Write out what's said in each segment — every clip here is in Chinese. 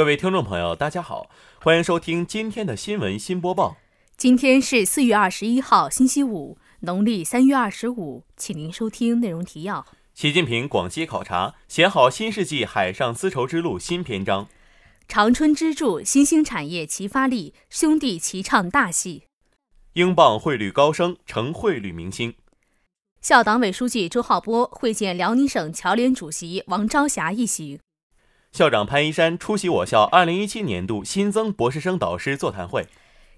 各位听众朋友，大家好，欢迎收听今天的新闻新播报。今天是四月二十一号，星期五，农历三月二十五，请您收听内容提要。习近平广西考察，写好新世纪海上丝绸之路新篇章。长春支柱新兴产业齐发力，兄弟齐唱大戏。英镑汇率高升，成汇率明星。校党委书记周浩波会见辽宁省侨联主席王朝霞一行。校长潘一山出席我校2017年度新增博士生导师座谈会。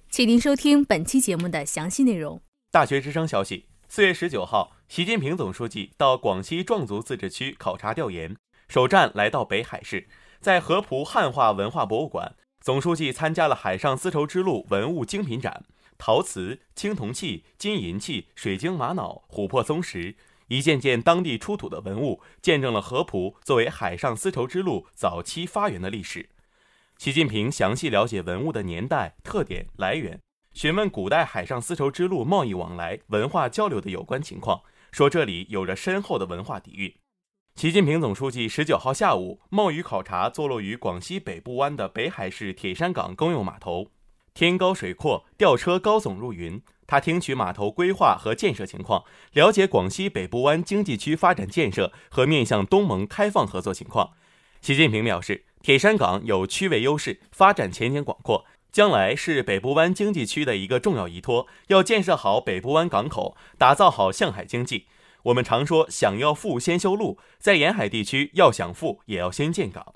请您收听本期节目的详细内容。大学之声消息：四月十九号，习近平总书记到广西壮族自治区考察调研，首站来到北海市，在合浦汉化文化博物馆，总书记参加了海上丝绸之路文物精品展，陶瓷、青铜器、金银器、水晶玛瑙、琥珀松石。一件件当地出土的文物，见证了合浦作为海上丝绸之路早期发源的历史。习近平详细了解文物的年代、特点、来源，询问古代海上丝绸之路贸易往来、文化交流的有关情况，说这里有着深厚的文化底蕴。习近平总书记十九号下午冒雨考察坐落于广西北部湾的北海市铁山港公用码头。天高水阔，吊车高耸入云。他听取码头规划和建设情况，了解广西北部湾经济区发展建设和面向东盟开放合作情况。习近平表示，铁山港有区位优势，发展前景广阔，将来是北部湾经济区的一个重要依托。要建设好北部湾港口，打造好向海经济。我们常说，想要富先修路，在沿海地区要想富，也要先建港。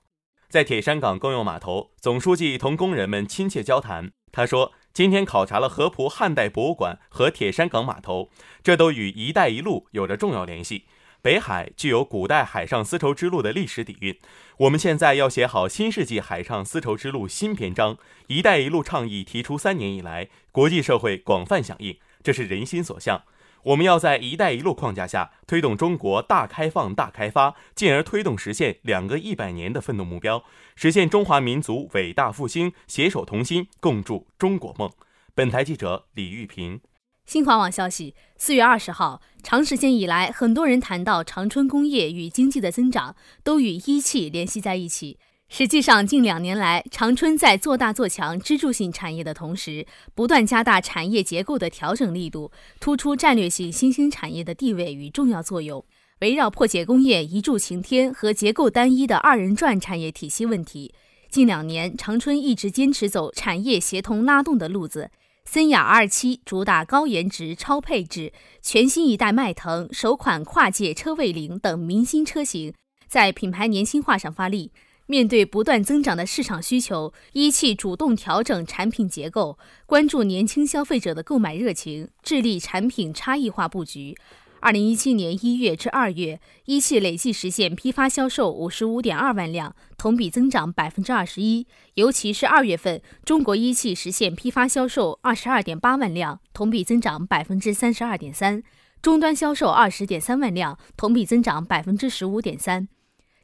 在铁山港公用码头，总书记同工人们亲切交谈。他说：“今天考察了河浦汉代博物馆和铁山港码头，这都与‘一带一路’有着重要联系。北海具有古代海上丝绸之路的历史底蕴。我们现在要写好新世纪海上丝绸之路新篇章。‘一带一路’倡议提出三年以来，国际社会广泛响应，这是人心所向。”我们要在“一带一路”框架下推动中国大开放、大开发，进而推动实现两个一百年的奋斗目标，实现中华民族伟大复兴，携手同心，共筑中国梦。本台记者李玉平。新华网消息：四月二十号，长时间以来，很多人谈到长春工业与经济的增长，都与一汽联系在一起。实际上，近两年来，长春在做大做强支柱性产业的同时，不断加大产业结构的调整力度，突出战略性新兴产业的地位与重要作用。围绕破解工业一柱擎天和结构单一的二人转产业体系问题，近两年长春一直坚持走产业协同拉动的路子。森雅二期主打高颜值、超配置，全新一代迈腾首款跨界车位零等明星车型，在品牌年轻化上发力。面对不断增长的市场需求，一汽主动调整产品结构，关注年轻消费者的购买热情，致力产品差异化布局。二零一七年一月至二月，一汽累计实现批发销售五十五点二万辆，同比增长百分之二十一。尤其是二月份，中国一汽实现批发销售二十二点八万辆，同比增长百分之三十二点三；终端销售二十点三万辆，同比增长百分之十五点三。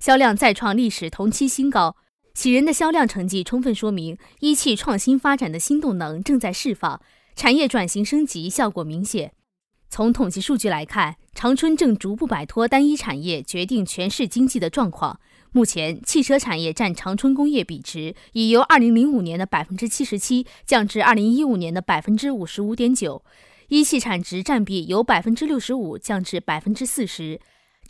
销量再创历史同期新高，喜人的销量成绩充分说明一汽创新发展的新动能正在释放，产业转型升级效果明显。从统计数据来看，长春正逐步摆脱单一产业决定全市经济的状况。目前，汽车产业占长春工业比值已由二零零五年的百分之七十七降至二零一五年的百分之五十五点九，一汽产值占比由百分之六十五降至百分之四十。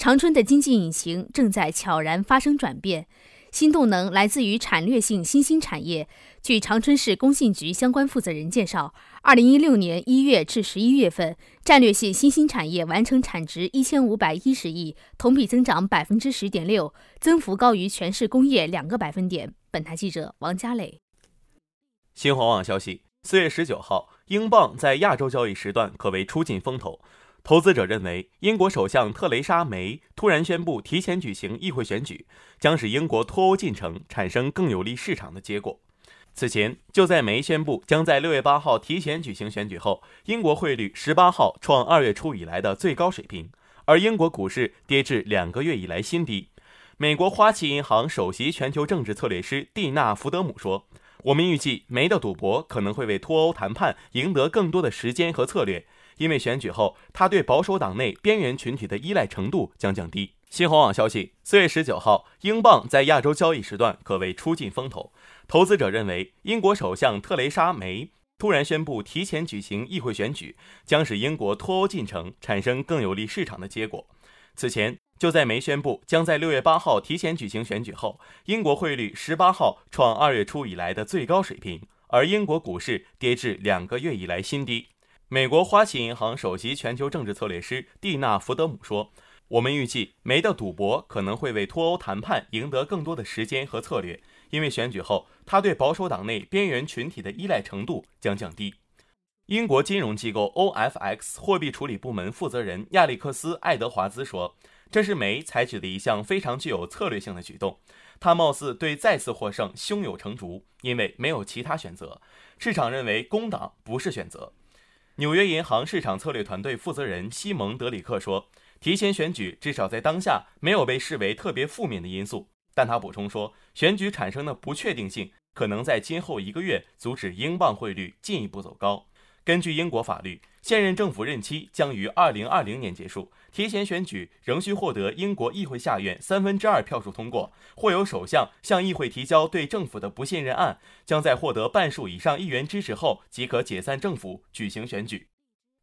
长春的经济引擎正在悄然发生转变，新动能来自于产略性新兴产业。据长春市工信局相关负责人介绍，二零一六年一月至十一月份，战略性新兴产业完成产值一千五百一十亿，同比增长百分之十点六，增幅高于全市工业两个百分点。本台记者王佳磊。新华网消息：四月十九号，英镑在亚洲交易时段可谓出尽风头。投资者认为，英国首相特蕾莎梅突然宣布提前举行议会选举，将使英国脱欧进程产生更有利市场的结果。此前，就在梅宣布将在六月八号提前举行选举后，英国汇率十八号创二月初以来的最高水平，而英国股市跌至两个月以来新低。美国花旗银行首席全球政治策略师蒂娜·福德姆说：“我们预计梅的赌博可能会为脱欧谈判赢得更多的时间和策略。”因为选举后他对保守党内边缘群体的依赖程度将降低。新华网消息，四月十九号，英镑在亚洲交易时段可谓出尽风头。投资者认为，英国首相特蕾莎梅突然宣布提前举行议会选举，将使英国脱欧进程产生更有利市场的结果。此前，就在梅宣布将在六月八号提前举行选举后，英国汇率十八号创二月初以来的最高水平，而英国股市跌至两个月以来新低。美国花旗银行首席全球政治策略师蒂娜·福德姆说：“我们预计梅的赌博可能会为脱欧谈判赢得更多的时间和策略，因为选举后他对保守党内边缘群体的依赖程度将降低。”英国金融机构 OFX 货币处理部门负责人亚历克斯·爱德华兹说：“这是梅采取的一项非常具有策略性的举动。他貌似对再次获胜胸有成竹，因为没有其他选择。市场认为工党不是选择。”纽约银行市场策略团队负责人西蒙·德里克说：“提前选举至少在当下没有被视为特别负面的因素。”但他补充说：“选举产生的不确定性可能在今后一个月阻止英镑汇率进一步走高。”根据英国法律，现任政府任期将于二零二零年结束。提前选举仍需获得英国议会下院三分之二票数通过，或由首相向议会提交对政府的不信任案。将在获得半数以上议员支持后，即可解散政府，举行选举。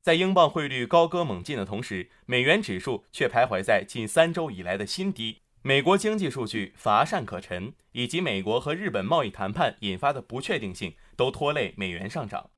在英镑汇率高歌猛进的同时，美元指数却徘徊在近三周以来的新低。美国经济数据乏善可陈，以及美国和日本贸易谈判引发的不确定性，都拖累美元上涨。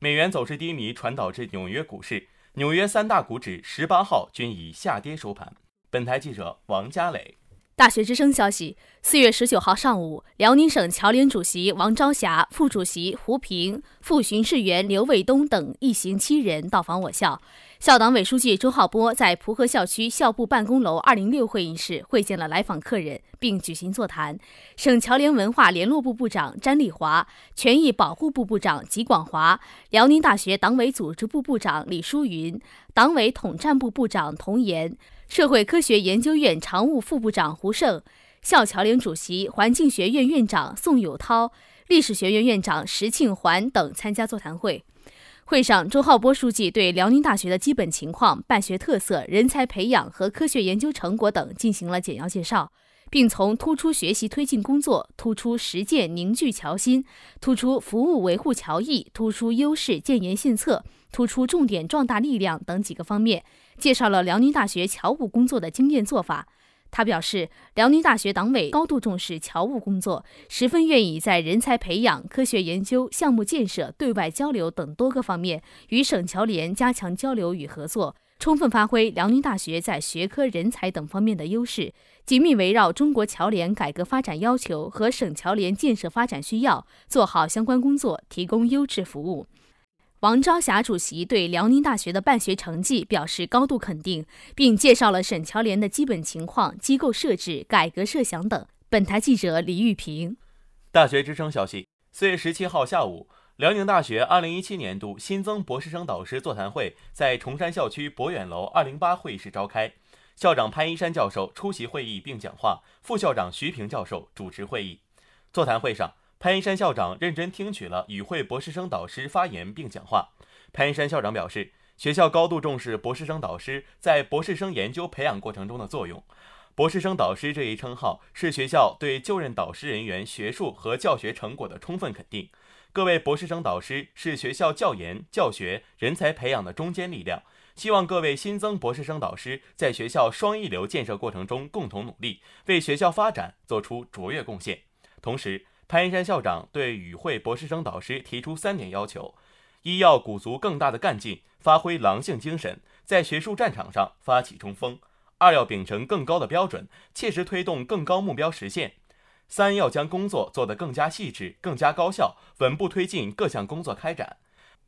美元走势低迷，传导至纽约股市。纽约三大股指十八号均以下跌收盘。本台记者王佳磊。大学之声消息：四月十九号上午，辽宁省侨联主席王朝霞、副主席胡平、副巡视员刘卫东等一行七人到访我校。校党委书记周浩波在蒲河校区校部办公楼二零六会议室会见了来访客人，并举行座谈。省侨联文化联络部部长詹丽华、权益保护部部长吉广华、辽宁大学党委组织部部长李淑云、党委统战部部长童岩、社会科学研究院常务副部长胡胜、校侨联主席、环境学院院长宋友涛、历史学院院长石庆环等参加座谈会。会上，周浩波书记对辽宁大学的基本情况、办学特色、人才培养和科学研究成果等进行了简要介绍，并从突出学习推进工作、突出实践凝聚侨心、突出服务维护侨意、突出优势建言献策、突出重点壮大力量等几个方面，介绍了辽宁大学侨务工作的经验做法。他表示，辽宁大学党委高度重视侨务工作，十分愿意在人才培养、科学研究、项目建设、对外交流等多个方面与省侨联加强交流与合作，充分发挥辽宁大学在学科、人才等方面的优势，紧密围绕中国侨联改革发展要求和省侨联建设发展需要，做好相关工作，提供优质服务。王朝霞主席对辽宁大学的办学成绩表示高度肯定，并介绍了省侨联的基本情况、机构设置、改革设想等。本台记者李玉平。大学之声消息：四月十七号下午，辽宁大学二零一七年度新增博士生导师座谈会在崇山校区博远楼二零八会议室召开，校长潘一山教授出席会议并讲话，副校长徐平教授主持会议。座谈会上。潘一山校长认真听取了与会博士生导师发言并讲话。潘一山校长表示，学校高度重视博士生导师在博士生研究培养过程中的作用。博士生导师这一称号是学校对就任导师人员学术和教学成果的充分肯定。各位博士生导师是学校教研、教学、人才培养的中坚力量。希望各位新增博士生导师在学校双一流建设过程中共同努力，为学校发展做出卓越贡献。同时，潘一山校长对与会博士生导师提出三点要求：一要鼓足更大的干劲，发挥狼性精神，在学术战场上发起冲锋；二要秉承更高的标准，切实推动更高目标实现；三要将工作做得更加细致、更加高效，稳步推进各项工作开展。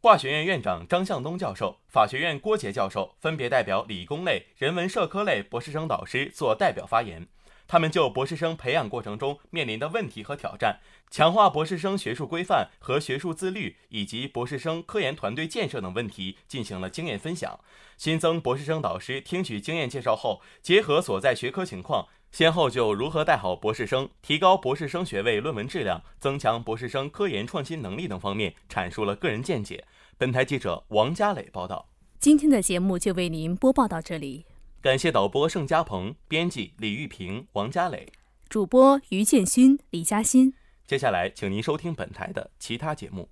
化学院院长张向东教授、法学院郭杰教授分别代表理工类、人文社科类博士生导师做代表发言。他们就博士生培养过程中面临的问题和挑战，强化博士生学术规范和学术自律，以及博士生科研团队建设等问题进行了经验分享。新增博士生导师听取经验介绍后，结合所在学科情况，先后就如何带好博士生、提高博士生学位论文质量、增强博士生科研创新能力等方面阐述了个人见解。本台记者王佳磊报道。今天的节目就为您播报到这里，感谢导播盛嘉鹏，编辑李玉平、王佳磊，主播于建勋、李嘉欣。接下来，请您收听本台的其他节目。